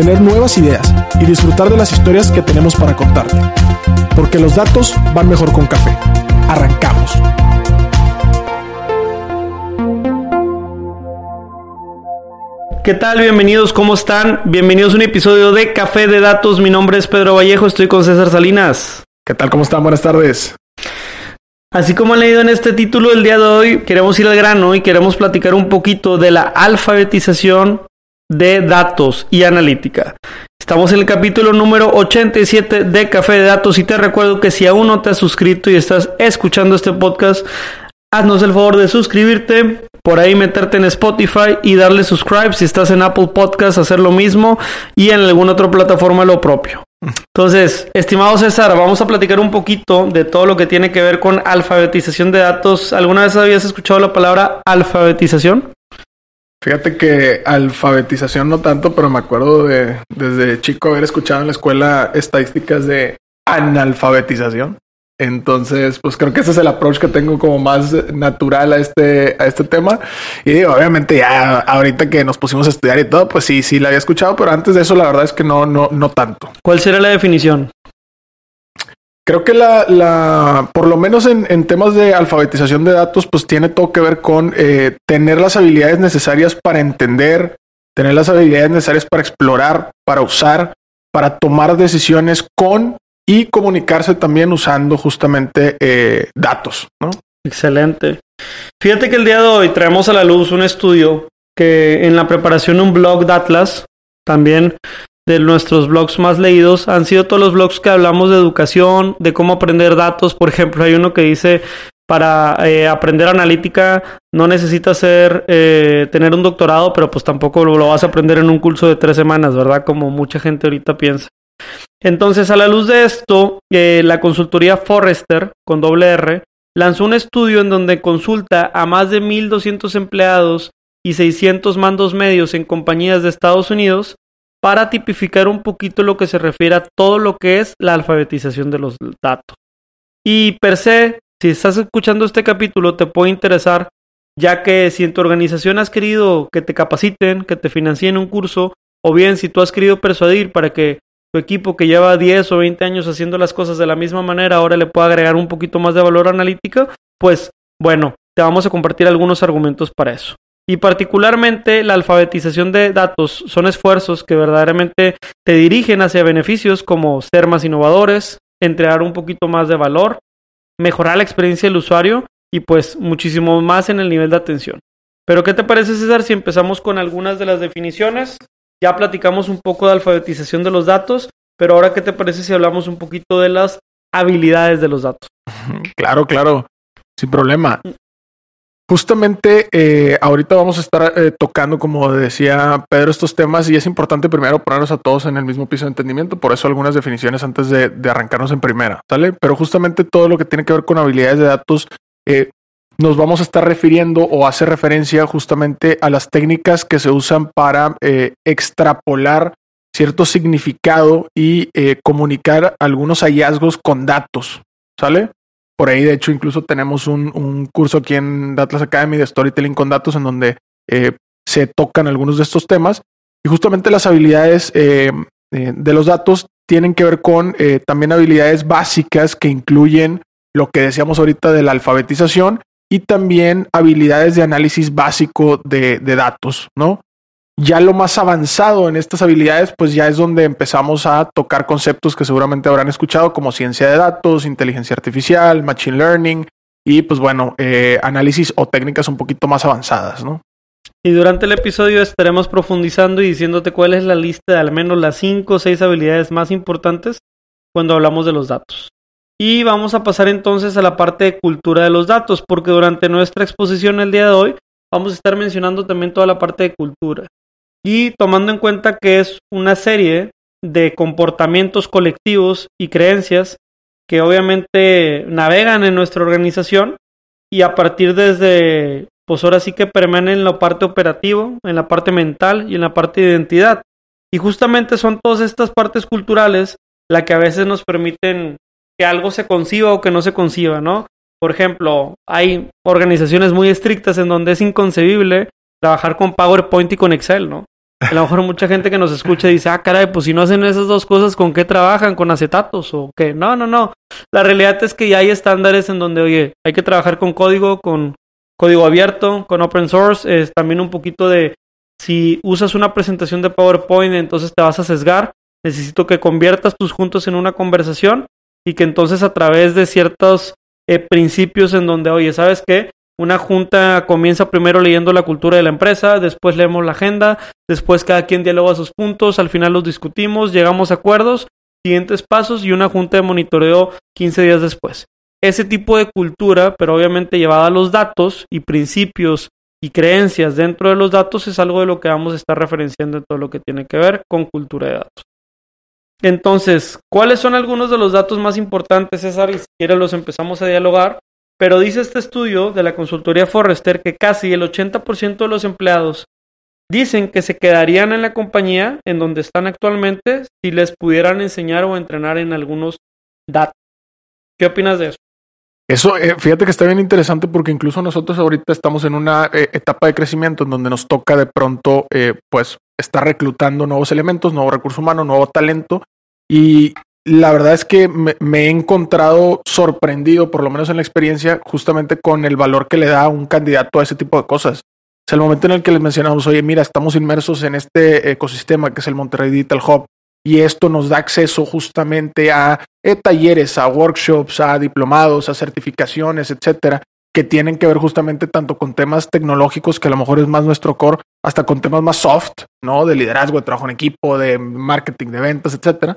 obtener nuevas ideas y disfrutar de las historias que tenemos para contarte. Porque los datos van mejor con café. Arrancamos. ¿Qué tal? Bienvenidos, ¿cómo están? Bienvenidos a un episodio de Café de Datos. Mi nombre es Pedro Vallejo, estoy con César Salinas. ¿Qué tal? ¿Cómo están? Buenas tardes. Así como han leído en este título el día de hoy, queremos ir al grano y queremos platicar un poquito de la alfabetización de datos y analítica. Estamos en el capítulo número 87 de Café de Datos y te recuerdo que si aún no te has suscrito y estás escuchando este podcast, haznos el favor de suscribirte, por ahí meterte en Spotify y darle subscribe. Si estás en Apple Podcast, hacer lo mismo y en alguna otra plataforma lo propio. Entonces, estimado César, vamos a platicar un poquito de todo lo que tiene que ver con alfabetización de datos. ¿Alguna vez habías escuchado la palabra alfabetización? Fíjate que alfabetización no tanto, pero me acuerdo de desde chico haber escuchado en la escuela estadísticas de analfabetización. Entonces, pues creo que ese es el approach que tengo como más natural a este, a este tema. Y obviamente ya ahorita que nos pusimos a estudiar y todo, pues sí, sí la había escuchado, pero antes de eso la verdad es que no, no, no tanto. ¿Cuál será la definición? Creo que la, la por lo menos en, en, temas de alfabetización de datos, pues tiene todo que ver con eh, tener las habilidades necesarias para entender, tener las habilidades necesarias para explorar, para usar, para tomar decisiones con y comunicarse también usando justamente eh, datos, ¿no? Excelente. Fíjate que el día de hoy traemos a la luz un estudio que en la preparación de un blog de Atlas, también de nuestros blogs más leídos, han sido todos los blogs que hablamos de educación, de cómo aprender datos. Por ejemplo, hay uno que dice para eh, aprender analítica no necesitas eh, tener un doctorado, pero pues tampoco lo, lo, vas a aprender en un curso de tres semanas, ¿verdad? Como mucha gente ahorita piensa. Entonces, a la luz de esto, eh, la consultoría Forrester, con doble R, lanzó un estudio en donde consulta a más de 1.200 empleados y 600 mandos medios en compañías de Estados Unidos para tipificar un poquito lo que se refiere a todo lo que es la alfabetización de los datos. Y per se, si estás escuchando este capítulo, te puede interesar, ya que si en tu organización has querido que te capaciten, que te financien un curso, o bien si tú has querido persuadir para que tu equipo que lleva 10 o 20 años haciendo las cosas de la misma manera ahora le pueda agregar un poquito más de valor analítico, pues bueno, te vamos a compartir algunos argumentos para eso. Y particularmente la alfabetización de datos son esfuerzos que verdaderamente te dirigen hacia beneficios como ser más innovadores, entregar un poquito más de valor, mejorar la experiencia del usuario y pues muchísimo más en el nivel de atención. Pero ¿qué te parece César si empezamos con algunas de las definiciones? Ya platicamos un poco de alfabetización de los datos, pero ahora ¿qué te parece si hablamos un poquito de las habilidades de los datos? Claro, claro, sin problema. Justamente eh, ahorita vamos a estar eh, tocando, como decía Pedro, estos temas y es importante primero ponernos a todos en el mismo piso de entendimiento, por eso algunas definiciones antes de, arrancarnos en primera, ¿sale? Pero justamente todo lo que tiene que ver con habilidades de datos, eh, nos vamos a estar refiriendo o hace referencia justamente a las técnicas que se usan para eh, extrapolar cierto significado y comunicar algunos hallazgos con datos, ¿sale? Por ahí, de hecho, incluso tenemos un, un curso aquí en Atlas Academy de Storytelling con datos en donde eh, se tocan algunos de estos temas y justamente las habilidades eh, de los datos tienen que ver con eh, también habilidades básicas que incluyen lo que decíamos ahorita de la alfabetización y también habilidades de análisis básico de, de, datos, ¿no? Ya lo más avanzado en estas habilidades, pues ya es donde empezamos a tocar conceptos que seguramente habrán escuchado como ciencia de datos, inteligencia artificial, machine learning y pues bueno, eh, análisis o técnicas un poquito más avanzadas, ¿no? Y durante el episodio estaremos profundizando y diciéndote cuál es la lista de al menos las 5 o 6 habilidades más importantes cuando hablamos de los datos. Y vamos a pasar entonces a la parte de cultura de los datos, porque durante nuestra exposición el día de hoy vamos a estar mencionando también toda la parte de cultura. Y tomando en cuenta que es una serie de comportamientos colectivos y creencias que obviamente navegan en nuestra organización y a partir desde, pues ahora sí que permean en la parte operativa, en la parte mental y en la parte de identidad. Y justamente son todas estas partes culturales las que a veces nos permiten que algo se conciba o que no se conciba, ¿no? Por ejemplo, hay organizaciones muy estrictas en donde es inconcebible trabajar con PowerPoint y con Excel, ¿no? A lo mejor mucha gente que nos escucha dice, ah, caray, pues si no hacen esas dos cosas, ¿con qué trabajan? ¿Con acetatos o qué? No, no, no. La realidad es que ya hay estándares en donde, oye, hay que trabajar con código, con código abierto, con open source. Es también un poquito de, si usas una presentación de PowerPoint, entonces te vas a sesgar. Necesito que conviertas tus juntos en una conversación y que entonces a través de ciertos eh, principios en donde, oye, ¿sabes qué? Una junta comienza primero leyendo la cultura de la empresa, después leemos la agenda, después cada quien dialoga sus puntos, al final los discutimos, llegamos a acuerdos, siguientes pasos y una junta de monitoreo 15 días después. Ese tipo de cultura, pero obviamente llevada a los datos y principios y creencias dentro de los datos es algo de lo que vamos a estar referenciando en todo lo que tiene que ver con cultura de datos. Entonces, ¿cuáles son algunos de los datos más importantes, César? Y si quieres los empezamos a dialogar. Pero dice este estudio de la consultoría Forrester que casi el 80% de los empleados dicen que se quedarían en la compañía en donde están actualmente si les pudieran enseñar o entrenar en algunos datos. ¿Qué opinas de eso? Eso, eh, fíjate que está bien interesante porque incluso nosotros ahorita estamos en una eh, etapa de crecimiento en donde nos toca de pronto, eh, pues, estar reclutando nuevos elementos, nuevo recurso humano, nuevo talento. Y la verdad es que me, he encontrado sorprendido, por lo menos en la experiencia, justamente con el valor que le da un candidato a ese tipo de cosas. Es el momento en el que les mencionamos, oye, mira, estamos inmersos en este ecosistema que es el Monterrey Digital Hub y esto nos da acceso justamente a eh, talleres, a workshops, a diplomados, a certificaciones, etcétera, que tienen que ver justamente tanto con temas tecnológicos, que a lo mejor es más nuestro core, hasta con temas más soft, ¿no? De liderazgo, de trabajo en equipo, de marketing, de ventas, etcétera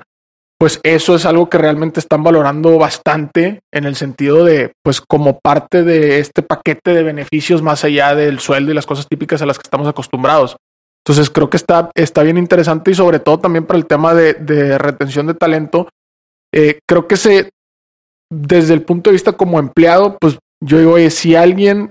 pues eso es algo que realmente están valorando bastante en el sentido de, pues como parte de este paquete de beneficios más allá del sueldo y las cosas típicas a las que estamos acostumbrados. Entonces creo que está, está bien interesante y sobre todo también para el tema de, retención de talento. Eh, creo que se, desde el punto de vista como empleado, pues yo digo, oye, si alguien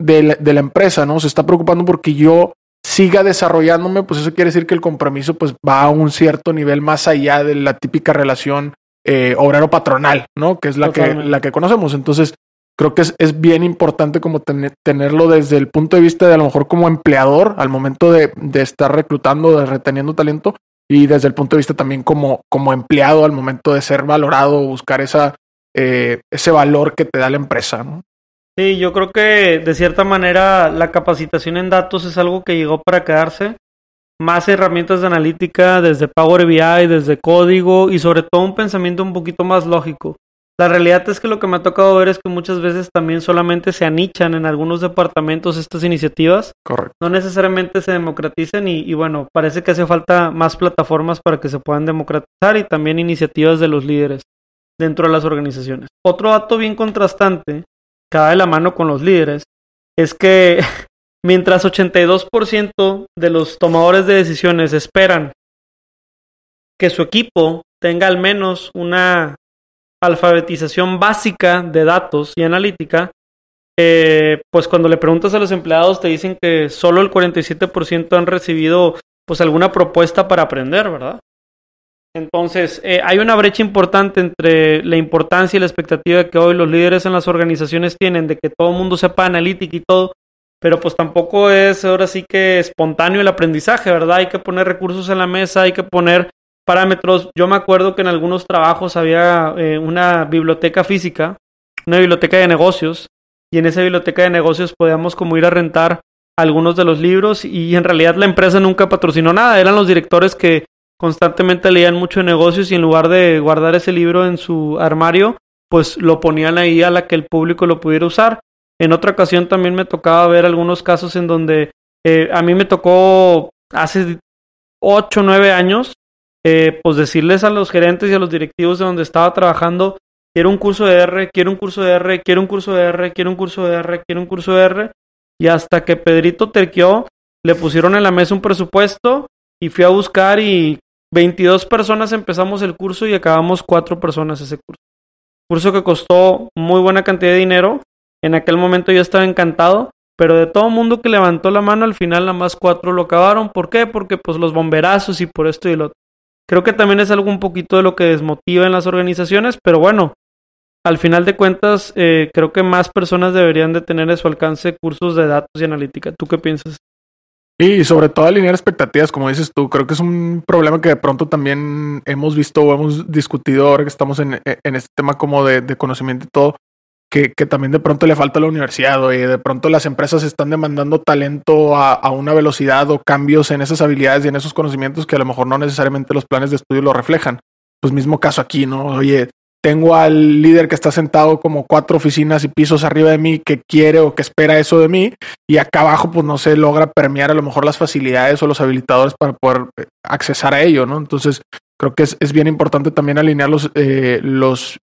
de la, de la empresa, ¿no? Se está preocupando porque yo siga desarrollándome, pues eso quiere decir que el compromiso pues va a un cierto nivel más allá de la típica relación eh, obrero-patronal, ¿no? Que es la que, la que conocemos. Entonces, creo que es, es bien importante como tenerlo desde el punto de vista de a lo mejor como empleador al momento de, de, estar reclutando, de reteniendo talento y desde el punto de vista también como, como empleado al momento de ser valorado, buscar esa, eh, ese valor que te da la empresa, ¿no? Sí, yo creo que de cierta manera la capacitación en datos es algo que llegó para quedarse. Más herramientas de analítica desde Power BI, desde código y sobre todo un pensamiento un poquito más lógico. La realidad es que lo que me ha tocado ver es que muchas veces también solamente se anichan en algunos departamentos estas iniciativas. Correcto. No necesariamente se democraticen y, y bueno, parece que hace falta más plataformas para que se puedan democratizar y también iniciativas de los líderes dentro de las organizaciones. Otro dato bien contrastante cada de la mano con los líderes, es que mientras 82% de los tomadores de decisiones esperan que su equipo tenga al menos una alfabetización básica de datos y analítica, eh, pues cuando le preguntas a los empleados te dicen que solo el 47% han recibido pues alguna propuesta para aprender, ¿verdad? Entonces, eh, hay una brecha importante entre la importancia y la expectativa que hoy los líderes en las organizaciones tienen de que todo el mundo sepa analítica y todo, pero pues tampoco es ahora sí que espontáneo el aprendizaje, ¿verdad? Hay que poner recursos en la mesa, hay que poner parámetros. Yo me acuerdo que en algunos trabajos había eh, una biblioteca física, una biblioteca de negocios, y en esa biblioteca de negocios podíamos como ir a rentar algunos de los libros y en realidad la empresa nunca patrocinó nada, eran los directores que constantemente leían mucho negocios y en lugar de guardar ese libro en su armario, pues lo ponían ahí a la que el público lo pudiera usar. En otra ocasión también me tocaba ver algunos casos en donde eh, a mí me tocó hace 8 o 9 años, eh, pues decirles a los gerentes y a los directivos de donde estaba trabajando, quiero un curso de R, quiero un curso de R, quiero un curso de R, quiero un curso de R, quiero un curso de R, y hasta que Pedrito terqueó, le pusieron en la mesa un presupuesto y fui a buscar y 22 personas empezamos el curso y acabamos 4 personas ese curso. Curso que costó muy buena cantidad de dinero. En aquel momento yo estaba encantado, pero de todo mundo que levantó la mano, al final nada más 4 lo acabaron. ¿Por qué? Porque pues los bomberazos y por esto y lo otro. Creo que también es algo un poquito de lo que desmotiva en las organizaciones, pero bueno, al final de cuentas, eh, creo que más personas deberían de tener a su alcance cursos de datos y analítica. ¿Tú qué piensas? Y sobre todo alinear expectativas, como dices tú, creo que es un problema que de pronto también hemos visto o hemos discutido ahora que estamos en, en este tema como de, de conocimiento y todo, que, que, también de pronto le falta a la universidad y de pronto las empresas están demandando talento a, a, una velocidad o cambios en esas habilidades y en esos conocimientos que a lo mejor no necesariamente los planes de estudio lo reflejan. Pues mismo caso aquí, ¿no? Oye, tengo al líder que está sentado como cuatro oficinas y pisos arriba de mí que quiere o que espera eso de mí y acá abajo pues no se logra permear a lo mejor las facilidades o los habilitadores para poder eh, accesar a ello, ¿no? Entonces creo que es, es bien importante también alinear los, eh, los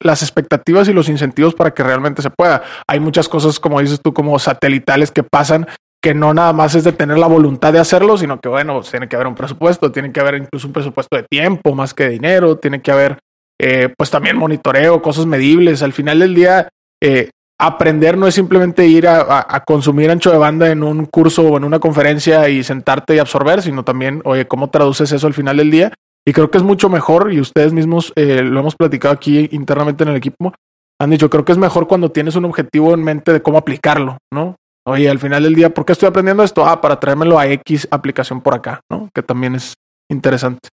las expectativas y los incentivos para que realmente se pueda. Hay muchas cosas, como dices tú, como satelitales que pasan que no nada más es de tener la voluntad de hacerlo, sino que bueno, tiene que haber un presupuesto, tiene que haber incluso un presupuesto de tiempo más que dinero, tiene que haber eh, pues también monitoreo, cosas medibles. Al final del día, eh, aprender no es simplemente ir a, consumir ancho de banda en un curso o en una conferencia y sentarte y absorber, sino también, oye, ¿cómo traduces eso al final del día? Y creo que es mucho mejor, y ustedes mismos eh, lo hemos platicado aquí internamente en el equipo, han dicho, creo que es mejor cuando tienes un objetivo en mente de cómo aplicarlo, ¿no? Oye, al final del día, ¿por qué estoy aprendiendo esto? Ah, para traérmelo a X aplicación por acá, ¿no? Que también es interesante.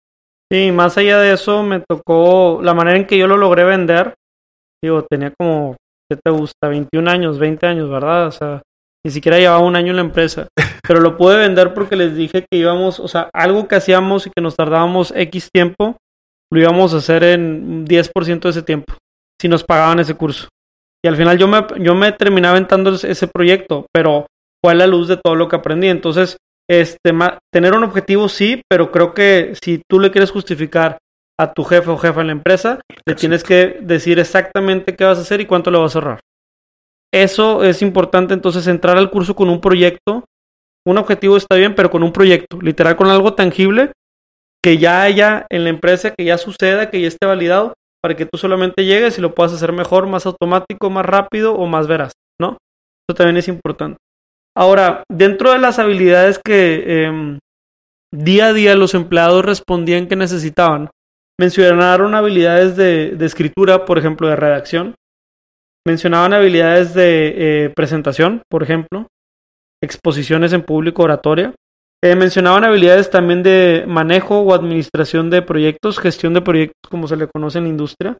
Sí, más allá de eso, me tocó la manera en que yo lo logré vender. Digo, tenía como, ¿qué te gusta? 21 años, 20 años, ¿verdad? O sea, ni siquiera llevaba un año en la empresa. Pero lo pude vender porque les dije que íbamos, o sea, algo que hacíamos y que nos tardábamos X tiempo, lo íbamos a hacer en 10% de ese tiempo, si nos pagaban ese curso. Y al final yo me, yo me terminé aventando ese proyecto, pero fue a la luz de todo lo que aprendí. Entonces, este, tener un objetivo sí, pero creo que si tú le quieres justificar a tu jefe o jefa en la empresa, le tienes que decir exactamente qué vas a hacer y cuánto le vas a ahorrar. Eso es importante, entonces, entrar al curso con un proyecto. Un objetivo está bien, pero con un proyecto, literal, con algo tangible que ya haya en la empresa, que ya suceda, que ya esté validado, para que tú solamente llegues y lo puedas hacer mejor, más automático, más rápido o más veraz, ¿no? Eso también es importante. Ahora, dentro de las habilidades que eh, día a día los empleados respondían que necesitaban, mencionaron habilidades de, de escritura, por ejemplo, de redacción, mencionaban habilidades de eh, presentación, por ejemplo, exposiciones en público, oratoria. Eh, mencionaban habilidades también de manejo o administración de proyectos, gestión de proyectos, como se le conoce en la industria.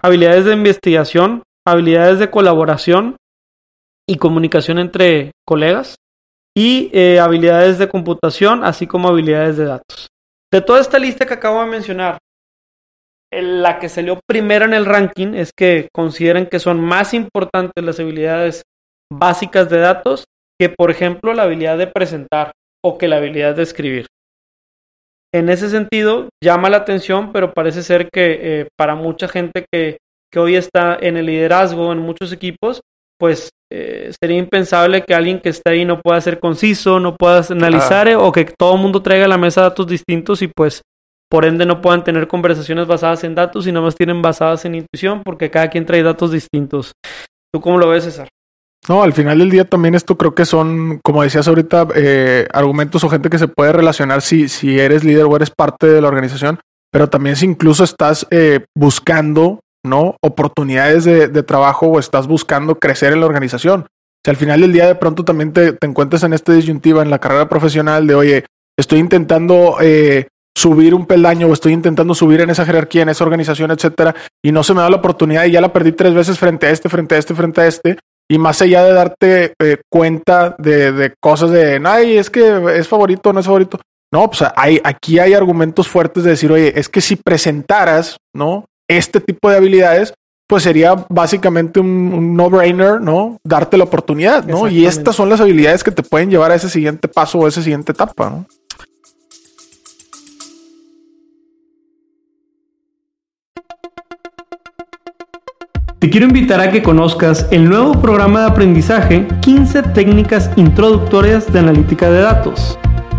Habilidades de investigación, habilidades de colaboración y comunicación entre colegas. Y eh, habilidades de computación, así como habilidades de datos. De toda esta lista que acabo de mencionar, la que salió primero en el ranking es que consideran que son más importantes las habilidades básicas de datos que, por ejemplo, la habilidad de presentar o que la habilidad de escribir. En ese sentido, llama la atención, pero parece ser que eh, para mucha gente que, que, hoy está en el liderazgo en muchos equipos, pues eh, sería impensable que alguien que esté ahí no pueda ser conciso, no pueda analizar ah. o que todo el mundo traiga a la mesa datos distintos y pues por ende no puedan tener conversaciones basadas en datos y más tienen basadas en intuición porque cada quien trae datos distintos. ¿Tú cómo lo ves, César? No, al final del día también esto creo que son, como decías ahorita, eh, argumentos o gente que se puede relacionar si, si eres líder o eres parte de la organización, pero también si incluso estás eh, buscando, ¿no? Oportunidades de, de, trabajo o estás buscando crecer en la organización. Si al final del día de pronto también te, te encuentras en esta disyuntiva en la carrera profesional de, oye, estoy intentando eh, subir un peldaño o estoy intentando subir en esa jerarquía, en esa organización, etcétera, y no se me da la oportunidad y ya la perdí tres veces frente a este, frente a este, frente a este. Y más allá de darte eh, cuenta de, de, cosas de, ay, es que es favorito, no es favorito. No, pues hay, aquí hay argumentos fuertes de decir, oye, es que si presentaras, ¿no? Este tipo de habilidades, pues sería básicamente un, un no-brainer, ¿no? Darte la oportunidad, ¿no? Y estas son las habilidades que te pueden llevar a ese siguiente paso o esa siguiente etapa, ¿no? Te quiero invitar a que conozcas el nuevo programa de aprendizaje 15 técnicas introductorias de analítica de datos.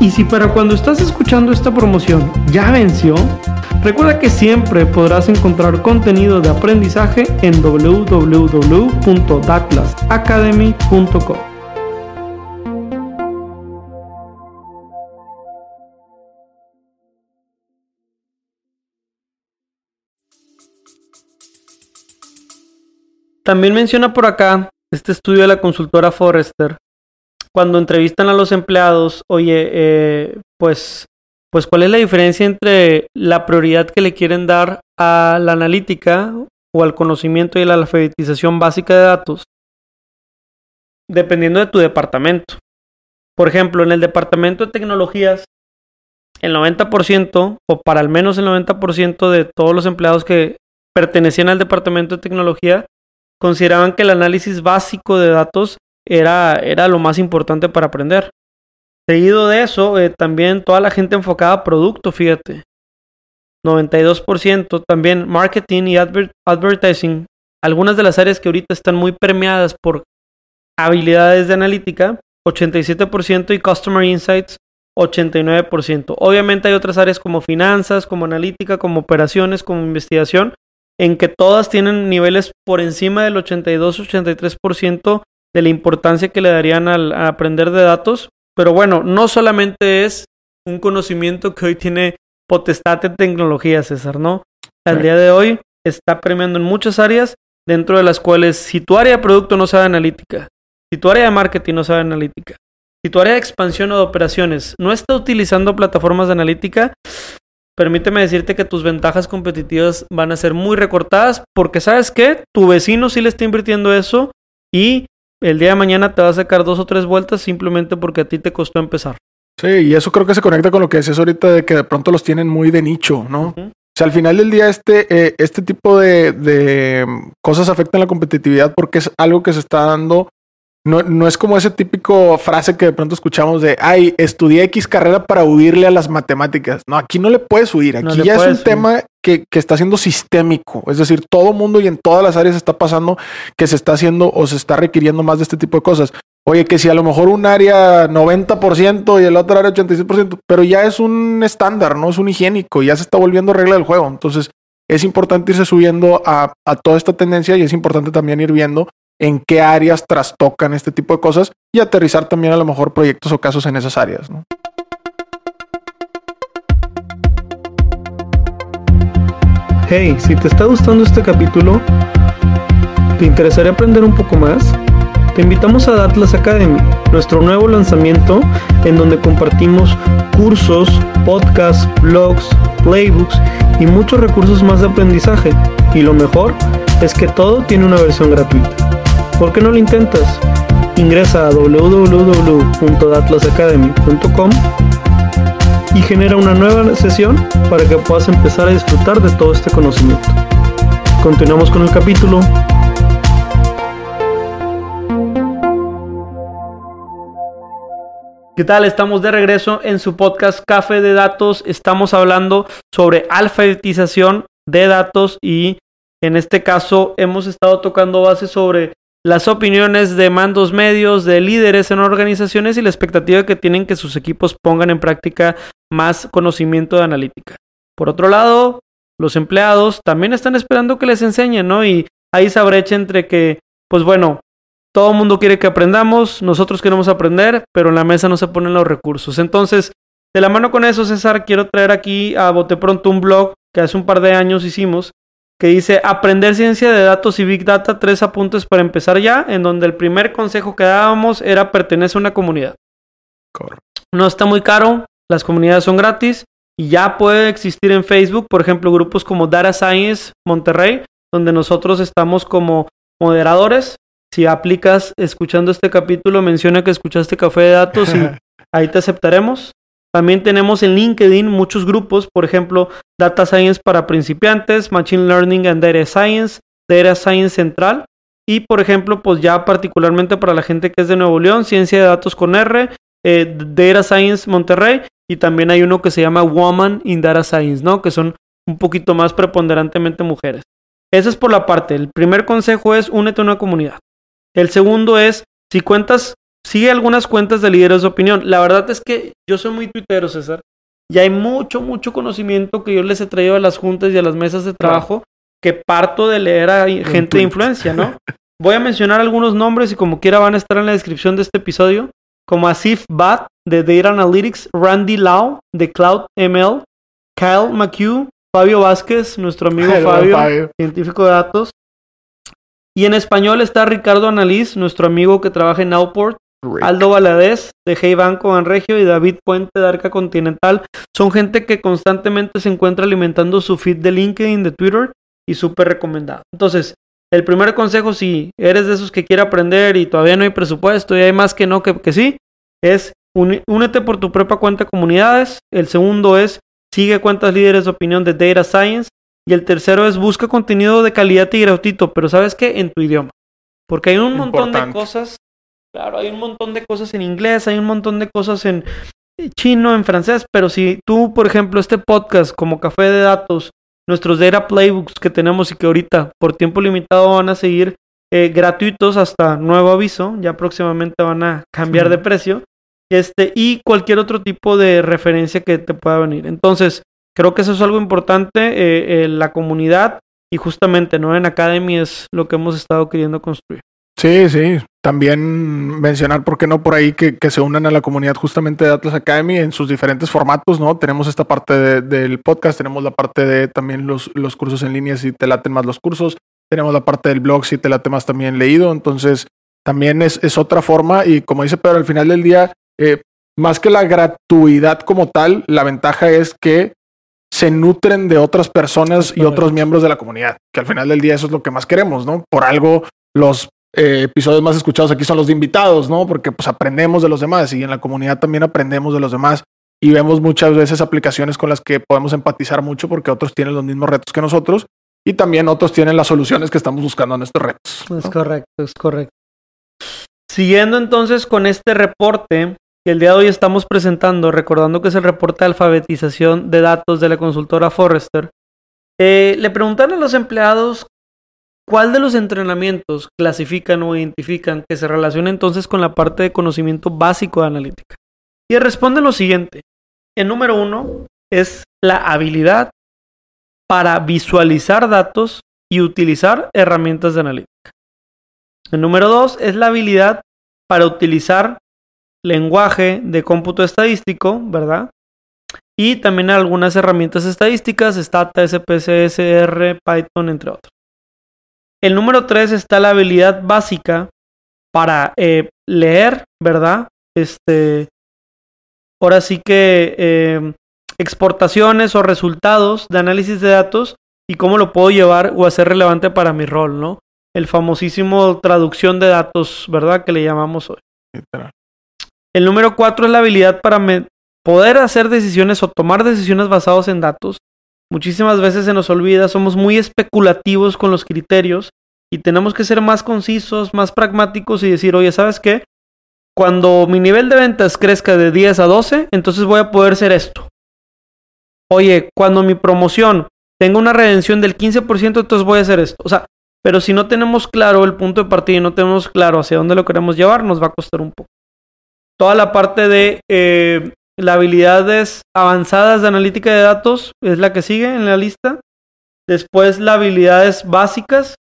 Y si para cuando estás escuchando esta promoción ya venció, recuerda que siempre podrás encontrar contenido de aprendizaje en www.datlasacademy.com. También menciona por acá este estudio de la consultora Forrester, cuando entrevistan a los empleados, oye, eh, pues, pues cuál es la diferencia entre la prioridad que le quieren dar a la analítica o al conocimiento y a la alfabetización básica de datos, dependiendo de tu departamento. Por ejemplo, en el departamento de tecnologías, el 90% o para al menos el 90% de todos los empleados que pertenecían al departamento de tecnología consideraban que el análisis básico de datos era, era lo más importante para aprender. Seguido de eso, eh, también toda la gente enfocada a producto, fíjate. 92%, también marketing y advertising, algunas de las áreas que ahorita están muy permeadas por habilidades de analítica, 87% y customer insights, 89%. Obviamente hay otras áreas como finanzas, como analítica, como operaciones, como investigación, en que todas tienen niveles por encima del 82-83% de la importancia que le darían al, a aprender de datos. Pero bueno, no solamente es un conocimiento que hoy tiene potestad de tecnología, César, ¿no? Al día de hoy está premiando en muchas áreas, dentro de las cuales si tu área de producto no sabe analítica, si tu área de marketing no sabe analítica, si tu área de expansión o de operaciones no está utilizando plataformas de analítica, permíteme decirte que tus ventajas competitivas van a ser muy recortadas porque sabes que tu vecino sí le está invirtiendo eso y el día de mañana te va a sacar dos o tres vueltas simplemente porque a ti te costó empezar. Sí, y eso creo que se conecta con lo que decías ahorita de que de pronto los tienen muy de nicho, ¿no? O sea, al final del día este, eh, este tipo de, de, cosas afectan la competitividad porque es algo que se está dando no, no es como ese típico frase que de pronto escuchamos de, ay, estudié X carrera para huirle a las matemáticas. No, aquí no le puedes huir. Aquí ya es un tema que, está siendo sistémico. Es decir, todo mundo y en todas las áreas está pasando que se está haciendo o se está requiriendo más de este tipo de cosas. Oye, que si a lo mejor un área 90% y el otro área 86%, pero ya es un estándar, no es un higiénico, ya se está volviendo regla del juego. Entonces, es importante irse subiendo a, a toda esta tendencia y es importante también ir viendo en qué áreas trastocan este tipo de cosas y aterrizar también a lo mejor proyectos o casos en esas áreas. ¿no? Hey, si te está gustando este capítulo, ¿te interesaría aprender un poco más? Te invitamos a Datlas Academy, nuestro nuevo lanzamiento en donde compartimos cursos, podcasts, blogs, playbooks y muchos recursos más de aprendizaje. Y lo mejor es que todo tiene una versión gratuita. ¿Por qué no lo intentas? Ingresa a www.atlasacademy.com y genera una nueva sesión para que puedas empezar a disfrutar de todo este conocimiento. Continuamos con el capítulo. ¿Qué tal? Estamos de regreso en su podcast Café de Datos. Estamos hablando sobre alfabetización de datos y en este caso hemos estado tocando bases sobre las opiniones de mandos medios, de líderes en organizaciones y la expectativa que tienen que sus equipos pongan en práctica más conocimiento de analítica. Por otro lado, los empleados también están esperando que les enseñen, ¿no? Y hay esa brecha entre que, pues bueno, todo el mundo quiere que aprendamos, nosotros queremos aprender, pero en la mesa no se ponen los recursos. Entonces, de la mano con eso, César, quiero traer aquí a Bote Pronto un blog que hace un par de años hicimos, que dice aprender ciencia de datos y big data, tres apuntes para empezar ya, en donde el primer consejo que dábamos era pertenece a una comunidad. No está muy caro, las comunidades son gratis y ya puede existir en Facebook, por ejemplo, grupos como Data Science Monterrey, donde nosotros estamos como moderadores. Si aplicas escuchando este capítulo, menciona que escuchaste Café de Datos y ahí te aceptaremos. También tenemos en LinkedIn muchos grupos, por ejemplo, Data Science para principiantes, Machine Learning and Data Science, Data Science Central y, por ejemplo, pues ya particularmente para la gente que es de Nuevo León, Ciencia de Datos con R, eh, Data Science Monterrey y también hay uno que se llama Woman in Data Science, ¿no? Que son un poquito más preponderantemente mujeres. Esa es por la parte. El primer consejo es únete a una comunidad. El segundo es, si cuentas sigue algunas cuentas de líderes de opinión. La verdad es que yo soy muy tuitero, César. Y hay mucho, mucho conocimiento que yo les he traído a las juntas y a las mesas de trabajo que parto de leer a gente de influencia, ¿no? Voy a mencionar algunos nombres y como quiera van a estar en la descripción de este episodio, como Asif Bat de Data Analytics, Randy Lau de Cloud ML, Kyle McHugh, Fabio Vázquez, nuestro amigo Fabio, científico de datos. Y en español está Ricardo Analiz, nuestro amigo que trabaja en Aldo Valadez de Hey Banco Banregio y David Puente de Arca Continental son gente que constantemente se encuentra alimentando su feed de LinkedIn, de Twitter y súper recomendado. Entonces, el primer consejo, si eres de esos que quiere aprender y todavía no hay presupuesto y hay más que no que, que sí, es únete por tu propia cuenta de comunidades. El segundo es sigue cuentas líderes de opinión de Data Science. Y el tercero es busca contenido de calidad y gratuito, pero ¿sabes qué? En tu idioma. Porque hay un montón de cosas Claro, hay un montón de cosas en inglés, hay un montón de cosas en chino, en francés, pero si tú, por ejemplo, este podcast como Café de Datos, nuestros Data Playbooks que tenemos y que ahorita por tiempo limitado van a seguir eh, gratuitos hasta nuevo aviso, ya próximamente van a cambiar de precio, este, y cualquier otro tipo de referencia que te pueda venir. Entonces, creo que eso es algo importante, eh, eh, la comunidad y justamente, ¿no? En Academy es lo que hemos estado queriendo construir. Sí, sí. También mencionar, ¿por qué no por ahí que, se unan a la comunidad justamente de Atlas Academy en sus diferentes formatos, ¿no? Tenemos esta parte del podcast, tenemos la parte de también los, los cursos en línea si te laten más los cursos, tenemos la parte del blog si te late más también leído, entonces también es, es otra forma y como dice Pedro, al final del día, eh, más que la gratuidad como tal, la ventaja es que se nutren de otras personas y otros miembros de la comunidad, que al final del día eso es lo que más queremos, ¿no? Por algo los eh, episodios más escuchados aquí son los de invitados, ¿no? Porque pues aprendemos de los demás y en la comunidad también aprendemos de los demás y vemos muchas veces aplicaciones con las que podemos empatizar mucho porque otros tienen los mismos retos que nosotros y también otros tienen las soluciones que estamos buscando en estos retos. Es correcto, es correcto. Siguiendo entonces con este reporte que el día de hoy estamos presentando, recordando que es el reporte de alfabetización de datos de la consultora Forrester, eh, le preguntaron a los empleados ¿Cuál de los entrenamientos clasifican o identifican que se relaciona entonces con la parte de conocimiento básico de analítica? Y responde lo siguiente. El número uno es la habilidad para visualizar datos y utilizar herramientas de analítica. El número dos es la habilidad para utilizar lenguaje de cómputo estadístico, ¿verdad? Y también algunas herramientas estadísticas, Stata, SPSS, R, Python, entre otros. El número 3 está la habilidad básica para eh, leer, ¿verdad? Este, ahora sí que eh, exportaciones o resultados de análisis de datos y cómo lo puedo llevar o hacer relevante para mi rol, ¿no? El famosísimo traducción de datos, ¿verdad? Que le llamamos hoy. El número 4 es la habilidad para poder hacer decisiones o tomar decisiones basadas en datos Muchísimas veces se nos olvida, somos muy especulativos con los criterios y tenemos que ser más concisos, más pragmáticos y decir, oye, ¿sabes qué? Cuando mi nivel de ventas crezca de 10 a 12, entonces voy a poder ser esto. Oye, cuando mi promoción tenga una redención del 15%, entonces voy a hacer esto. O sea, pero si no tenemos claro el punto de partida y no tenemos claro hacia dónde lo queremos llevar, nos va a costar un poco. Toda la parte de eh, las habilidades avanzadas de analítica de datos es la que sigue en la lista. Después las habilidades básicas.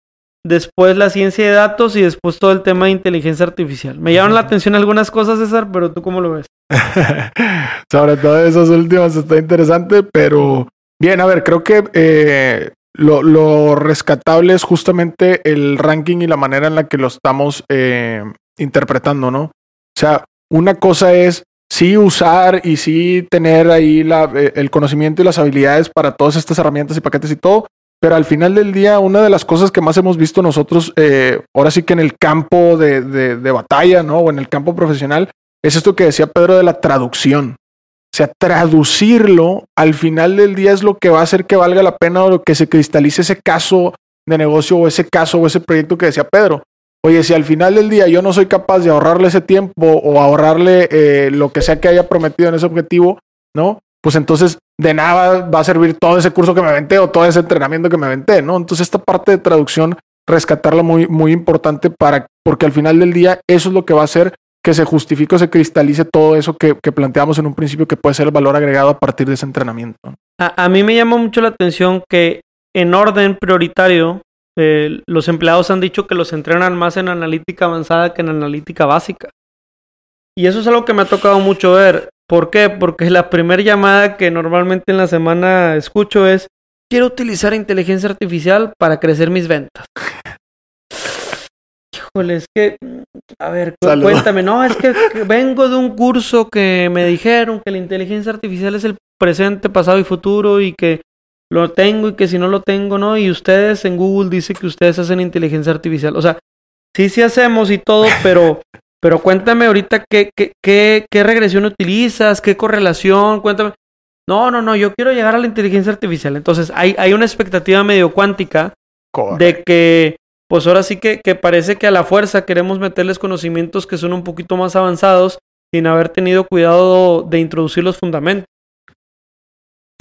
Después la ciencia de datos y después todo el tema de inteligencia artificial. Me llaman la atención algunas cosas, César, pero tú cómo lo ves? Sobre todo esas últimas está interesante, pero bien, a ver, creo que eh, lo, rescatable es justamente el ranking y la manera en la que lo estamos eh, interpretando, ¿no? O sea, una cosa es sí usar y sí tener ahí la, eh, el conocimiento y las habilidades para todas estas herramientas y paquetes y todo. Pero al final del día, una de las cosas que más hemos visto nosotros, eh, ahora sí que en el campo de, de, batalla, ¿no? O en el campo profesional, es esto que decía Pedro de la traducción. sea, traducirlo al final del día es lo que va a hacer que valga la pena o que se cristalice ese caso de negocio o ese caso o ese proyecto que decía Pedro. Oye, si al final del día yo no soy capaz de ahorrarle ese tiempo o ahorrarle eh, lo que sea que haya prometido en ese objetivo, ¿no? Pues entonces de nada va a servir todo ese curso que me aventé o todo ese entrenamiento que me aventé, ¿no? Entonces esta parte de traducción, rescatarla muy, muy importante para, porque al final del día eso es lo que va a hacer que se justifique o se cristalice todo eso que, planteamos en un principio que puede ser el valor agregado a partir de ese entrenamiento. A, mí me llama mucho la atención que en orden prioritario eh, los empleados han dicho que los entrenan más en analítica avanzada que en analítica básica. Y eso es algo que me ha tocado mucho ver. ¿Por qué? Porque la primera llamada que normalmente en la semana escucho es, quiero utilizar inteligencia artificial para crecer mis ventas. Híjole, es que, a ver, cuéntame, no, es que, vengo de un curso que me dijeron que la inteligencia artificial es el presente, pasado y futuro y que lo tengo y que si no lo tengo, ¿no? Y ustedes en Google dice que ustedes hacen inteligencia artificial. O sea, sí, sí hacemos y todo, pero pero cuéntame ahorita qué, qué, qué, qué regresión utilizas, qué correlación, cuéntame. No, no, no, yo quiero llegar a la inteligencia artificial. Entonces, hay, hay una expectativa medio cuántica de que, pues ahora sí que, que parece que a la fuerza queremos meterles conocimientos que son un poquito más avanzados sin haber tenido cuidado de introducir los fundamentos.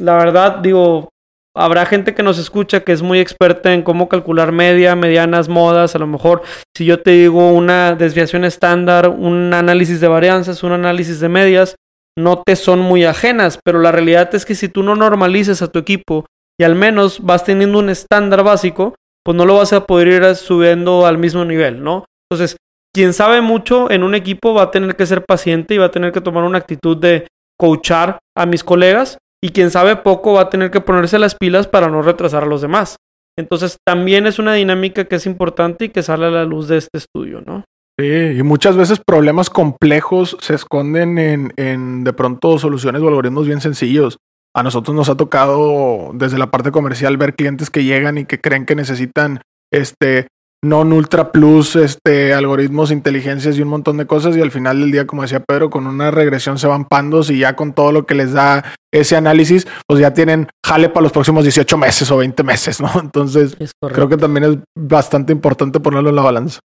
La verdad, digo, habrá gente que nos escucha que es muy experta en cómo calcular media, medianas, modas. A lo mejor, si yo te digo una desviación estándar, un análisis de varianzas, un análisis de medias, no te son muy ajenas. Pero la realidad es que si tú no normalices a tu equipo y al menos vas teniendo un estándar básico, pues no lo vas a poder ir subiendo al mismo nivel, ¿no? Entonces, quien sabe mucho en un equipo va a tener que ser paciente y va a tener que tomar una actitud de coachar a mis colegas y quien sabe poco va a tener que ponerse las pilas para no retrasar a los demás. Entonces también es una dinámica que es importante y que sale a la luz de este estudio, ¿no? Sí, y muchas veces problemas complejos se esconden en, en de pronto soluciones o algoritmos bien sencillos. A nosotros nos ha tocado desde la parte comercial ver clientes que llegan y que creen que necesitan este non ultra plus, este, algoritmos, inteligencias y un montón de cosas. Y al final del día, como decía Pedro, con una regresión se van pandos y ya con todo lo que les da ese análisis, pues ya tienen jale para los próximos 18 meses o 20 meses, ¿no? Entonces, creo que también es bastante importante ponerlo en la balanza.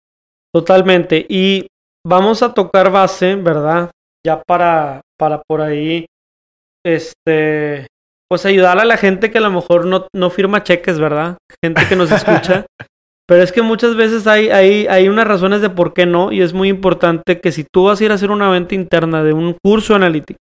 Totalmente. Y vamos a tocar base, ¿verdad? Ya para, para por ahí, este, pues ayudar a la gente que a lo mejor no, no firma cheques, ¿verdad? Gente que nos escucha. Pero es que muchas veces hay, hay, hay unas razones de por qué no, y es muy importante que si tú vas a ir a hacer una venta interna de un curso analítico,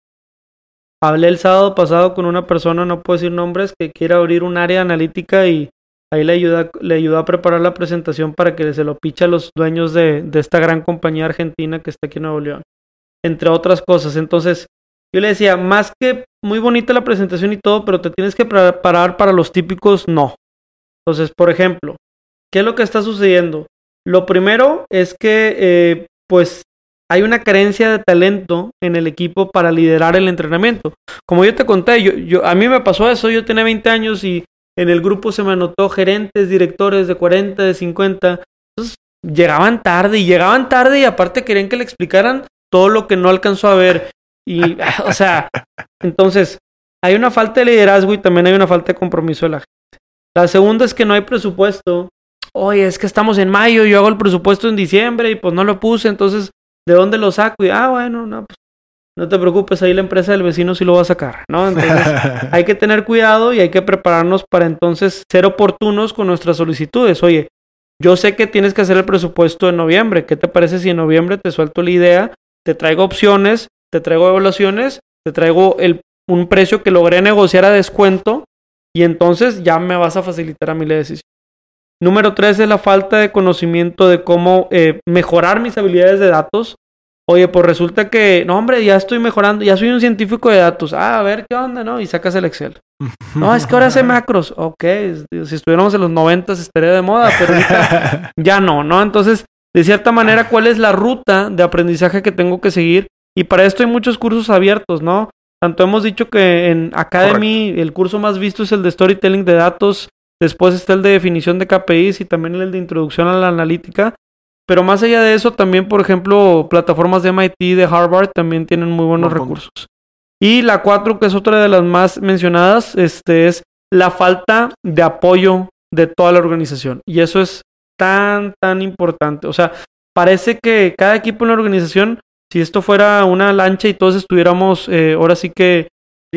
hablé el sábado pasado con una persona, no puedo decir nombres, que quiere abrir un área analítica y ahí le ayuda, le ayuda a preparar la presentación para que se lo piche a los dueños de, de esta gran compañía argentina que está aquí en Nuevo León, entre otras cosas. Entonces, yo le decía, más que muy bonita la presentación y todo, pero te tienes que preparar para los típicos no. Entonces, por ejemplo, ¿Qué es lo que está sucediendo? Lo primero es que, eh, pues, hay una carencia de talento en el equipo para liderar el entrenamiento. Como yo te conté, yo, yo, a mí me pasó eso, yo tenía 20 años y en el grupo se me anotó gerentes, directores de 40, de 50. Entonces, llegaban tarde y llegaban tarde y aparte querían que le explicaran todo lo que no alcanzó a ver. Y, o sea, entonces, hay una falta de liderazgo y también hay una falta de compromiso de la gente. La segunda es que no hay presupuesto oye, es que estamos en mayo, yo hago el presupuesto en diciembre y pues no lo puse, entonces, ¿de dónde lo saco? Y, ah, bueno, no, pues no te preocupes, ahí la empresa del vecino sí lo va a sacar, ¿no? Entonces, hay que tener cuidado y hay que prepararnos para entonces ser oportunos con nuestras solicitudes. Oye, yo sé que tienes que hacer el presupuesto en noviembre, ¿qué te parece si en noviembre te suelto la idea, te traigo opciones, te traigo evaluaciones, te traigo el, un precio que logré negociar a descuento y entonces ya me vas a facilitar a mí la decisión? Número tres es la falta de conocimiento de cómo eh, mejorar mis habilidades de datos. Oye, pues resulta que, no, hombre, ya estoy mejorando, ya soy un científico de datos. Ah, a ver qué onda, ¿no? Y sacas el Excel. No, es que ahora hace macros. Ok, si estuviéramos en los noventas estaría de moda, pero ya no, ¿no? Entonces, de cierta manera, ¿cuál es la ruta de aprendizaje que tengo que seguir? Y para esto hay muchos cursos abiertos, ¿no? Tanto hemos dicho que en Academy el curso más visto es el de Storytelling de Datos. Después está el de definición de KPIs y también el de introducción a la analítica. Pero más allá de eso, también, por ejemplo, plataformas de MIT, de Harvard, también tienen muy buenos recursos. Y la cuatro, que es otra de las más mencionadas, este, es la falta de apoyo de toda la organización. Y eso es tan, tan importante. O sea, parece que cada equipo en la organización, si esto fuera una lancha y todos estuviéramos eh, ahora sí que,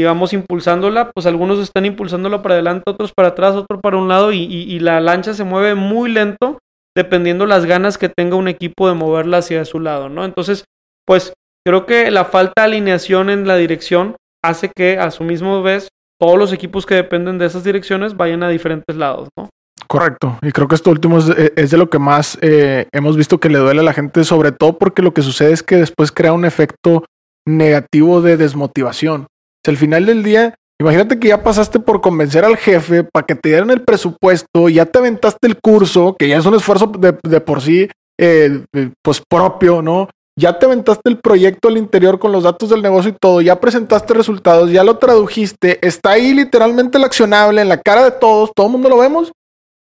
digamos, impulsándola, pues algunos están impulsándola para adelante, otros para atrás, otro para un lado y, la lancha se mueve muy lento dependiendo las ganas que tenga un equipo de moverla hacia su lado, ¿no? Entonces, pues creo que la falta de alineación en la dirección hace que a su mismo vez todos los equipos que dependen de esas direcciones vayan a diferentes lados, ¿no? Correcto. Y creo que esto último es, eh, de lo que más eh, hemos visto que le duele a la gente, sobre todo porque lo que sucede es que después crea un efecto negativo de desmotivación. O al final del día, imagínate que ya pasaste por convencer al jefe para que te dieran el presupuesto, ya te aventaste el curso, que ya es un esfuerzo de, por sí, eh, pues propio, ¿no? Ya te aventaste el proyecto al interior con los datos del negocio y todo, ya presentaste resultados, ya lo tradujiste, está ahí literalmente el accionable en la cara de todos, todo el mundo lo vemos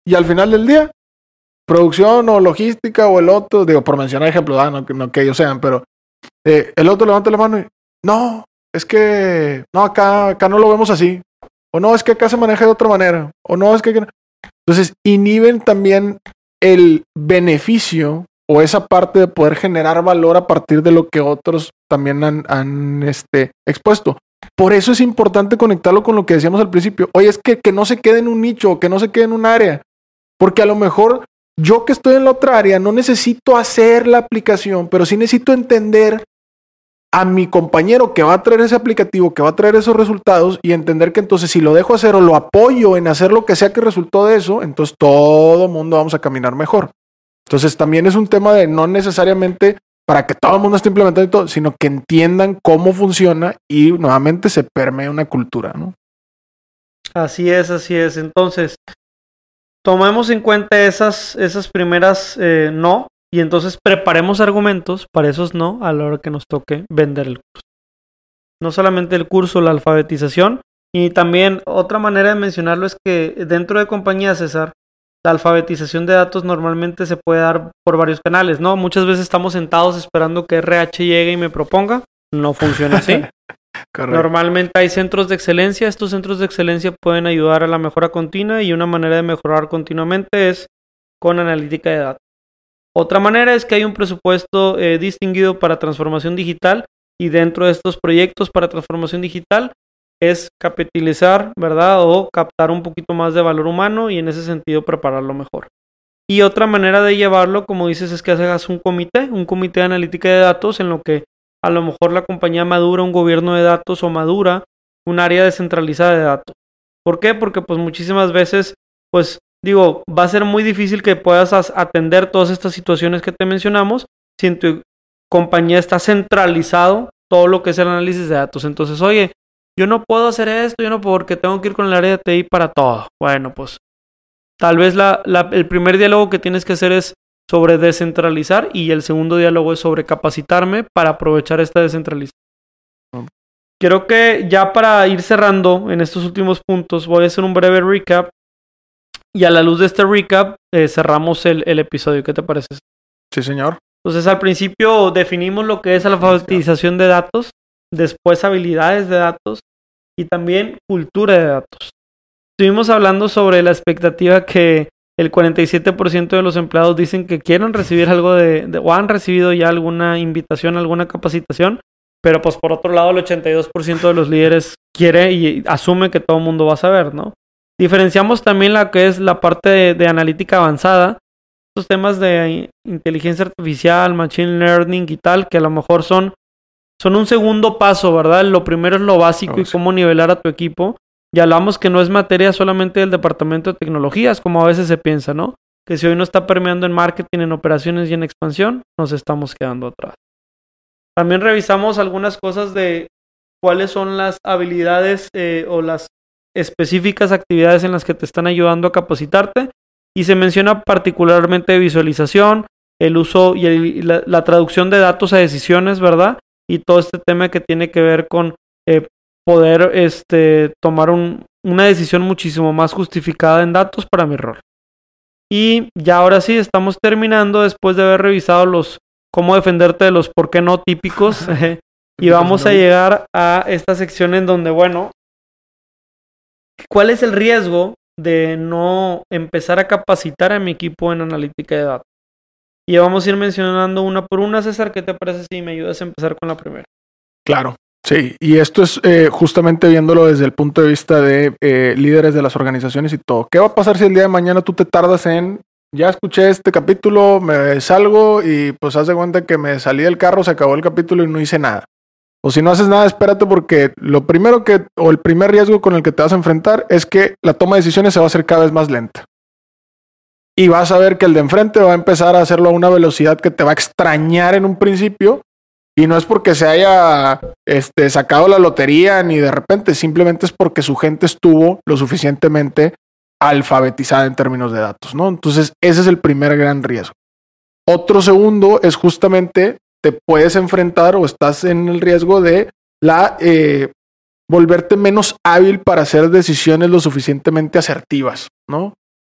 y al final del día, producción o logística o el otro, digo, por mencionar ejemplos, ah, no, que ellos sean, pero eh, el otro levanta la mano y no, es que no, acá, acá no lo vemos así. O no, es que acá se maneja de otra manera. O no, es que. Entonces, inhiben también el beneficio o esa parte de poder generar valor a partir de lo que otros también han, han este, expuesto. Por eso es importante conectarlo con lo que decíamos al principio. Oye, es que, que no se quede en un nicho, que no se quede en un área. Porque a lo mejor yo que estoy en la otra área no necesito hacer la aplicación, pero sí necesito entender a mi compañero que va a traer ese aplicativo, que va a traer esos resultados y entender que entonces si lo dejo hacer o lo apoyo en hacer lo que sea que resultó de eso, entonces todo mundo vamos a caminar mejor. Entonces también es un tema de no necesariamente para que todo el mundo esté implementando todo, sino que entiendan cómo funciona y nuevamente se permee una cultura, ¿no? Así es, así es. Entonces, tomemos en cuenta esas, esas primeras eh, no y entonces preparemos argumentos para esos no a la hora que nos toque vender el curso. No solamente el curso, la alfabetización, y también otra manera de mencionarlo es que dentro de compañía César, la alfabetización de datos normalmente se puede dar por varios canales, ¿no? Muchas veces estamos sentados esperando que RH llegue y me proponga. No funciona así. Normalmente hay centros de excelencia. Estos centros de excelencia pueden ayudar a la mejora continua y una manera de mejorar continuamente es con analítica de datos. Otra manera es que hay un presupuesto eh, distinguido para transformación digital y dentro de estos proyectos para transformación digital es capitalizar, ¿verdad? O captar un poquito más de valor humano y en ese sentido prepararlo mejor. Y otra manera de llevarlo, como dices, es que hagas un comité, un comité de analítica de datos en lo que a lo mejor la compañía madura un gobierno de datos o madura un área descentralizada de datos. ¿Por qué? Porque pues muchísimas veces, pues digo, va a ser muy difícil que puedas atender todas estas situaciones que te mencionamos si en tu compañía está centralizado todo lo que es el análisis de datos. Entonces, oye, yo no puedo hacer esto, yo no puedo porque tengo que ir con el área de TI para todo. Bueno, pues tal vez la, el primer diálogo que tienes que hacer es sobre descentralizar y el segundo diálogo es sobre capacitarme para aprovechar esta descentralización. Creo que ya para ir cerrando en estos últimos puntos voy a hacer un breve recap y a la luz de este recap eh, cerramos el, el episodio. ¿Qué te parece? Sí, señor. Entonces al principio definimos lo que es alfabetización de datos después habilidades de datos y también cultura de datos. Estuvimos hablando sobre la expectativa que el 47% de los empleados dicen que quieren recibir algo de, o han recibido ya alguna invitación, alguna capacitación, pero pues por otro lado el 82% de los líderes quiere y asume que todo el mundo va a saber, ¿no? Diferenciamos también la que es la parte de, de analítica avanzada, estos temas de inteligencia artificial, machine learning y tal, que a lo mejor son son un segundo paso, ¿verdad? Lo primero es lo básico y cómo nivelar a tu equipo. Y hablamos que no es materia solamente del departamento de tecnologías, como a veces se piensa, ¿no? Que si hoy no está permeando en marketing, en operaciones y en expansión, nos estamos quedando atrás. También revisamos algunas cosas de cuáles son las habilidades eh, o las específicas actividades en las que te están ayudando a capacitarte. Y se menciona particularmente visualización, el uso y la traducción de datos a decisiones, ¿verdad? y todo este tema que tiene que ver con eh, poder este, tomar una decisión muchísimo más justificada en datos para mi rol. Y ya ahora sí, estamos terminando después de haber revisado los cómo defenderte de los por qué no típicos. Y vamos a llegar a esta sección en donde, bueno, ¿cuál es el riesgo de no empezar a capacitar a mi equipo en analítica de datos? Y vamos a ir mencionando una por una, César, ¿qué te parece si me ayudas a empezar con la primera? Claro, sí, y esto es eh, justamente viéndolo desde el punto de vista de eh, líderes de las organizaciones y todo. ¿Qué va a pasar si el día de mañana tú te tardas en, ya escuché este capítulo, me salgo y pues haz de cuenta que me salí del carro, se acabó el capítulo y no hice nada? O si no haces nada, espérate porque lo primero que, o el primer riesgo con el que te vas a enfrentar es que la toma de decisiones se va a hacer cada vez más lenta. Y vas a ver que el de enfrente va a empezar a hacerlo a una velocidad que te va a extrañar en un principio. Y no es porque se haya este, sacado la lotería ni de repente, simplemente es porque su gente estuvo lo suficientemente alfabetizada en términos de datos, ¿no? Entonces, ese es el primer gran riesgo. Otro segundo es justamente te puedes enfrentar o estás en el riesgo de la eh, volverte menos hábil para hacer decisiones lo suficientemente asertivas, ¿no?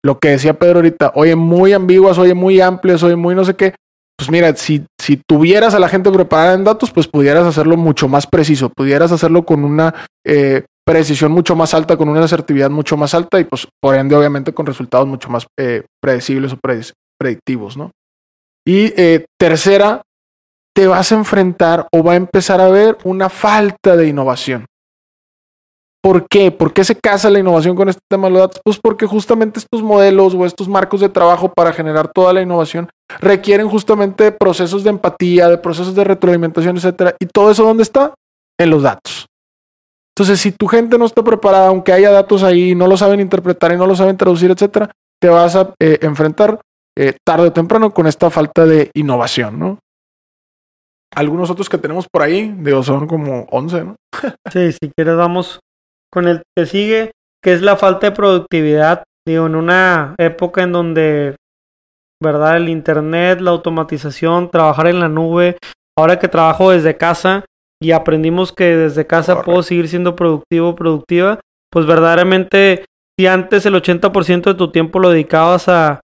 Lo que decía Pedro ahorita, oye, muy ambiguas, oye, muy amplias, oye, muy no sé qué. Pues mira, si, si tuvieras a la gente preparada en datos, pues pudieras hacerlo mucho más preciso, pudieras hacerlo con una eh, precisión mucho más alta, con una asertividad mucho más alta y pues por ende obviamente con resultados mucho más eh, predecibles o predictivos, ¿no? Y tercera, te vas a enfrentar o va a empezar a haber una falta de innovación. ¿Por qué? ¿Por qué se casa la innovación con este tema de los datos? Pues porque justamente estos modelos o estos marcos de trabajo para generar toda la innovación requieren justamente procesos de empatía, de procesos de retroalimentación, etcétera. ¿Y todo eso dónde está? En los datos. Entonces, si tu gente no está preparada, aunque haya datos ahí, no lo saben interpretar y no lo saben traducir, etcétera, te vas a eh, enfrentar eh, tarde o temprano con esta falta de innovación, ¿no? Algunos otros que tenemos por ahí, digo, son como 11, ¿no? sí, si quieres vamos con el que sigue, que es la falta de productividad, digo, en una época en donde, ¿verdad? El Internet, la automatización, trabajar en la nube, ahora que trabajo desde casa y aprendimos que desde casa puedo seguir siendo productivo, productiva, pues verdaderamente, si antes el 80% de tu tiempo lo dedicabas a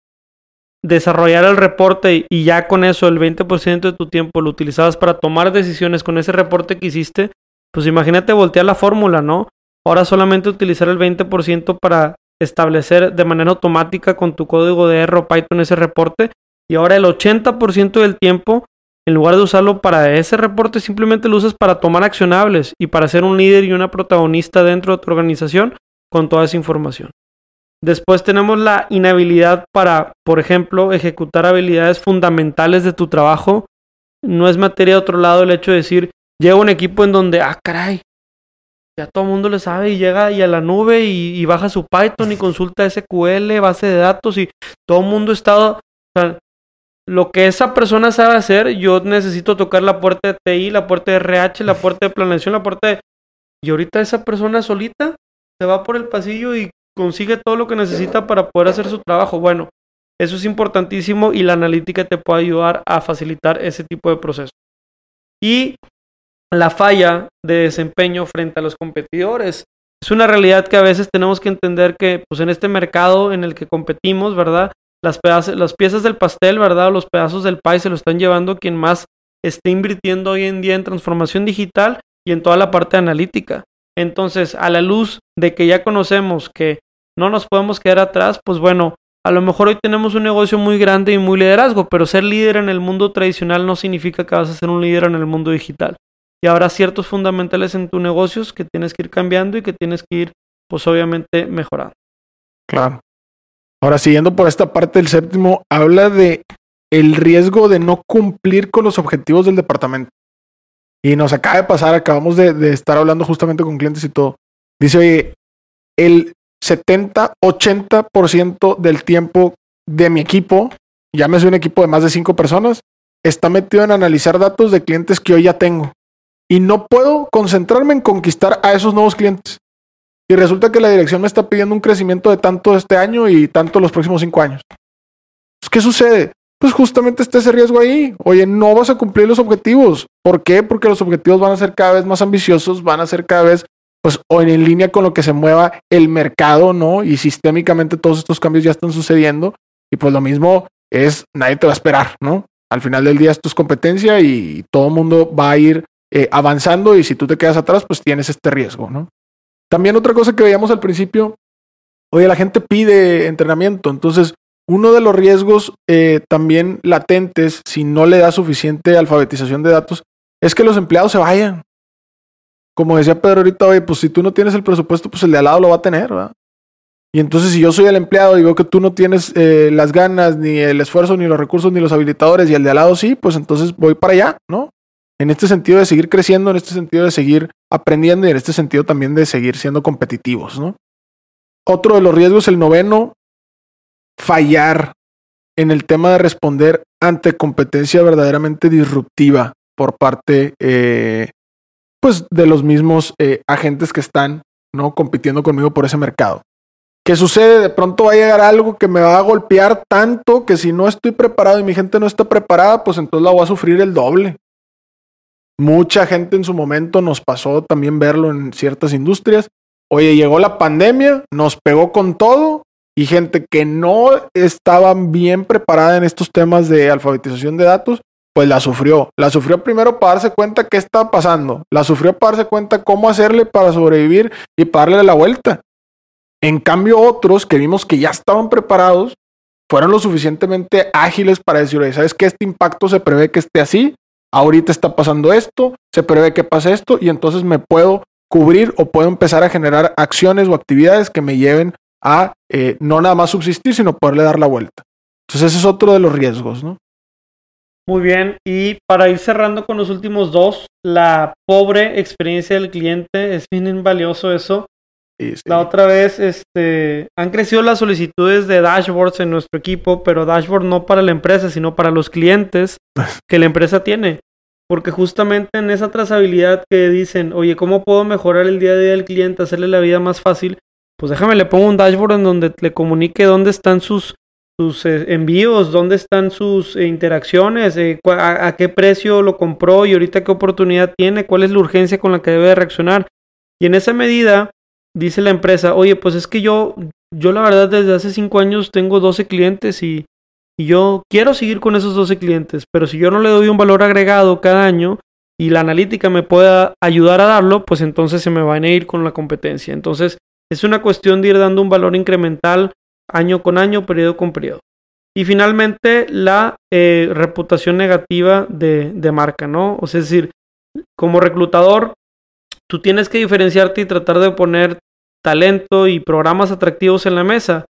desarrollar el reporte y ya con eso el 20% de tu tiempo lo utilizabas para tomar decisiones con ese reporte que hiciste, pues imagínate voltear la fórmula, ¿no? Ahora solamente utilizar el 20% para establecer de manera automática con tu código de R o Python ese reporte y ahora el 80% del tiempo en lugar de usarlo para ese reporte simplemente lo usas para tomar accionables y para ser un líder y una protagonista dentro de tu organización con toda esa información. Después tenemos la inhabilidad para, por ejemplo, ejecutar habilidades fundamentales de tu trabajo. No es materia de otro lado el hecho de decir, llega un equipo en donde, ah, caray, ya todo el mundo le sabe y llega y a la nube y, baja su Python y consulta SQL, base de datos y todo el mundo está... O sea, lo que esa persona sabe hacer, yo necesito tocar la puerta de TI, la puerta de RH, la puerta de planeación, la puerta de... Y ahorita esa persona solita se va por el pasillo y consigue todo lo que necesita para poder hacer su trabajo. Bueno, eso es importantísimo y la analítica te puede ayudar a facilitar ese tipo de proceso. Y la falla de desempeño frente a los competidores. Es una realidad que a veces tenemos que entender que pues en este mercado en el que competimos, ¿verdad? Las, piezas del pastel, ¿verdad? los pedazos del pie se lo están llevando quien más esté invirtiendo hoy en día en transformación digital y en toda la parte analítica. Entonces, a la luz de que ya conocemos que no nos podemos quedar atrás, pues bueno, a lo mejor hoy tenemos un negocio muy grande y muy liderazgo, pero ser líder en el mundo tradicional no significa que vas a ser un líder en el mundo digital. Y habrá ciertos fundamentales en tus negocios que tienes que ir cambiando y que tienes que ir, pues obviamente, mejorando. Claro. Ahora, siguiendo por esta parte del séptimo, habla de el riesgo de no cumplir con los objetivos del departamento. Y nos acaba de pasar, acabamos de, estar hablando justamente con clientes y todo. Dice, oye, el 70, 80% del tiempo de mi equipo, llámese un equipo de más de cinco personas, está metido en analizar datos de clientes que hoy ya tengo. Y no puedo concentrarme en conquistar a esos nuevos clientes. Y resulta que la dirección me está pidiendo un crecimiento de tanto este año y tanto los próximos cinco años. ¿Qué sucede? Pues justamente está ese riesgo ahí. Oye, no vas a cumplir los objetivos. ¿Por qué? Porque los objetivos van a ser cada vez más ambiciosos, van a ser cada vez, pues, o en línea con lo que se mueva el mercado, ¿no? Y sistémicamente todos estos cambios ya están sucediendo. Y pues lo mismo es, nadie te va a esperar, ¿no? Al final del día esto es competencia y todo el mundo va a ir eh, avanzando y si tú te quedas atrás, pues tienes este riesgo, ¿no? También otra cosa que veíamos al principio, oye, la gente pide entrenamiento, entonces uno de los riesgos eh, también latentes, si no le da suficiente alfabetización de datos, es que los empleados se vayan. Como decía Pedro ahorita, oye, pues si tú no tienes el presupuesto, pues el de al lado lo va a tener, ¿verdad? Y entonces si yo soy el empleado y veo que tú no tienes eh, las ganas, ni el esfuerzo, ni los recursos, ni los habilitadores, y el de al lado sí, pues entonces voy para allá, ¿no? En este sentido de seguir creciendo, en este sentido de seguir aprendiendo y en este sentido también de seguir siendo competitivos, ¿no? Otro de los riesgos, el noveno, fallar en el tema de responder ante competencia verdaderamente disruptiva por parte eh, pues de los mismos eh, agentes que están no compitiendo conmigo por ese mercado. ¿Qué sucede? De pronto va a llegar algo que me va a golpear tanto que si no estoy preparado y mi gente no está preparada, pues entonces la voy a sufrir el doble. Mucha gente en su momento nos pasó también verlo en ciertas industrias. Oye, llegó la pandemia, nos pegó con todo y gente que no estaba bien preparada en estos temas de alfabetización de datos, pues la sufrió. La sufrió primero para darse cuenta qué estaba pasando. La sufrió para darse cuenta cómo hacerle para sobrevivir y para darle la vuelta. En cambio, otros que vimos que ya estaban preparados fueron lo suficientemente ágiles para decir, ¿sabes que Este impacto se prevé que esté así. Ahorita está pasando esto, se prevé que pase esto y entonces me puedo cubrir o puedo empezar a generar acciones o actividades que me lleven a eh, no nada más subsistir, sino poderle dar la vuelta. Entonces ese es otro de los riesgos, ¿no? Muy bien, y para ir cerrando con los últimos dos, la pobre experiencia del cliente, es bien valioso eso. La otra vez, este, han crecido las solicitudes de dashboards en nuestro equipo, pero dashboard no para la empresa, sino para los clientes que la empresa tiene. Porque justamente en esa trazabilidad que dicen, oye, ¿cómo puedo mejorar el día a día del cliente, hacerle la vida más fácil? Pues déjame, le pongo un dashboard en donde le comunique dónde están sus, sus eh, envíos, dónde están sus eh, interacciones, eh, a, qué precio lo compró y ahorita qué oportunidad tiene, cuál es la urgencia con la que debe reaccionar. Y en esa medida, dice la empresa, oye, pues es que yo, yo la verdad desde hace cinco años tengo 12 clientes y, y yo quiero seguir con esos 12 clientes, pero si yo no le doy un valor agregado cada año, y la analítica me pueda ayudar a darlo, pues entonces se me van a ir con la competencia. Entonces, es una cuestión de ir dando un valor incremental año con año, periodo con periodo. Y finalmente, la eh, reputación negativa de, marca, ¿no? O sea, es decir, como reclutador, tú tienes que diferenciarte y tratar de poner talento y programas atractivos en la mesa.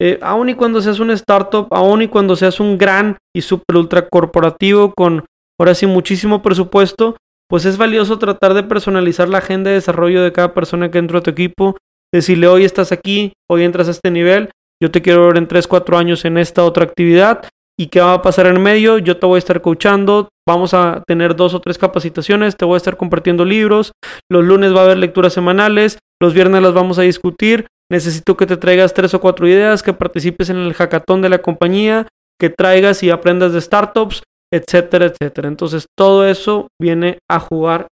Eh, aun y cuando seas un startup, aun y cuando seas un gran y super ultra corporativo con ahora sí muchísimo presupuesto, pues es valioso tratar de personalizar la agenda de desarrollo de cada persona que entra a tu equipo, decirle, hoy estás aquí, hoy entras a este nivel, yo te quiero ver en 3, 4 años en esta otra actividad y qué va a pasar en medio, yo te voy a estar coachando, vamos a tener dos o tres capacitaciones, te voy a estar compartiendo libros, los lunes va a haber lecturas semanales, los viernes las vamos a discutir, necesito que te traigas tres o cuatro ideas, que participes en el hackathon de la compañía, que traigas y aprendas de startups, etcétera, etcétera. Entonces todo eso viene a jugar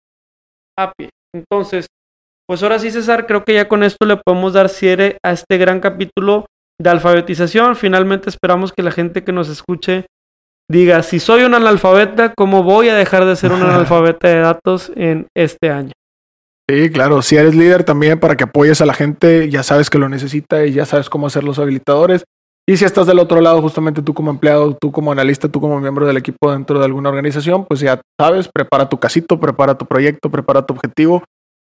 a pie. Entonces, pues ahora sí, César, creo que ya con esto le podemos dar cierre a este gran capítulo de alfabetización. Finalmente esperamos que la gente que nos escuche diga, si soy un analfabeta, ¿cómo voy a dejar de ser un analfabeta de datos en este año? Sí, claro, si eres líder también para que apoyes a la gente, ya sabes que lo necesita y ya sabes cómo hacer los habilitadores. Y si estás del otro lado, justamente tú como empleado, tú como analista, tú como miembro del equipo dentro de alguna organización, pues ya sabes, prepara tu casito, prepara tu proyecto, prepara tu objetivo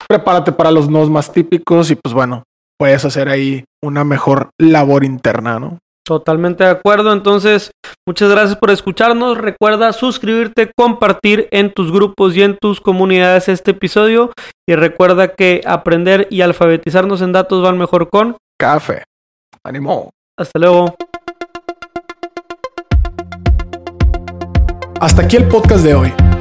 prepárate para los nos más típicos y pues bueno, puedes hacer ahí una mejor labor interna, ¿no? Totalmente de acuerdo. Entonces, muchas gracias por escucharnos. Recuerda suscribirte, compartir en tus grupos y en tus comunidades este episodio. Y recuerda que aprender y alfabetizarnos en datos van mejor con café. Ánimo. Hasta luego. Hasta aquí el podcast de hoy.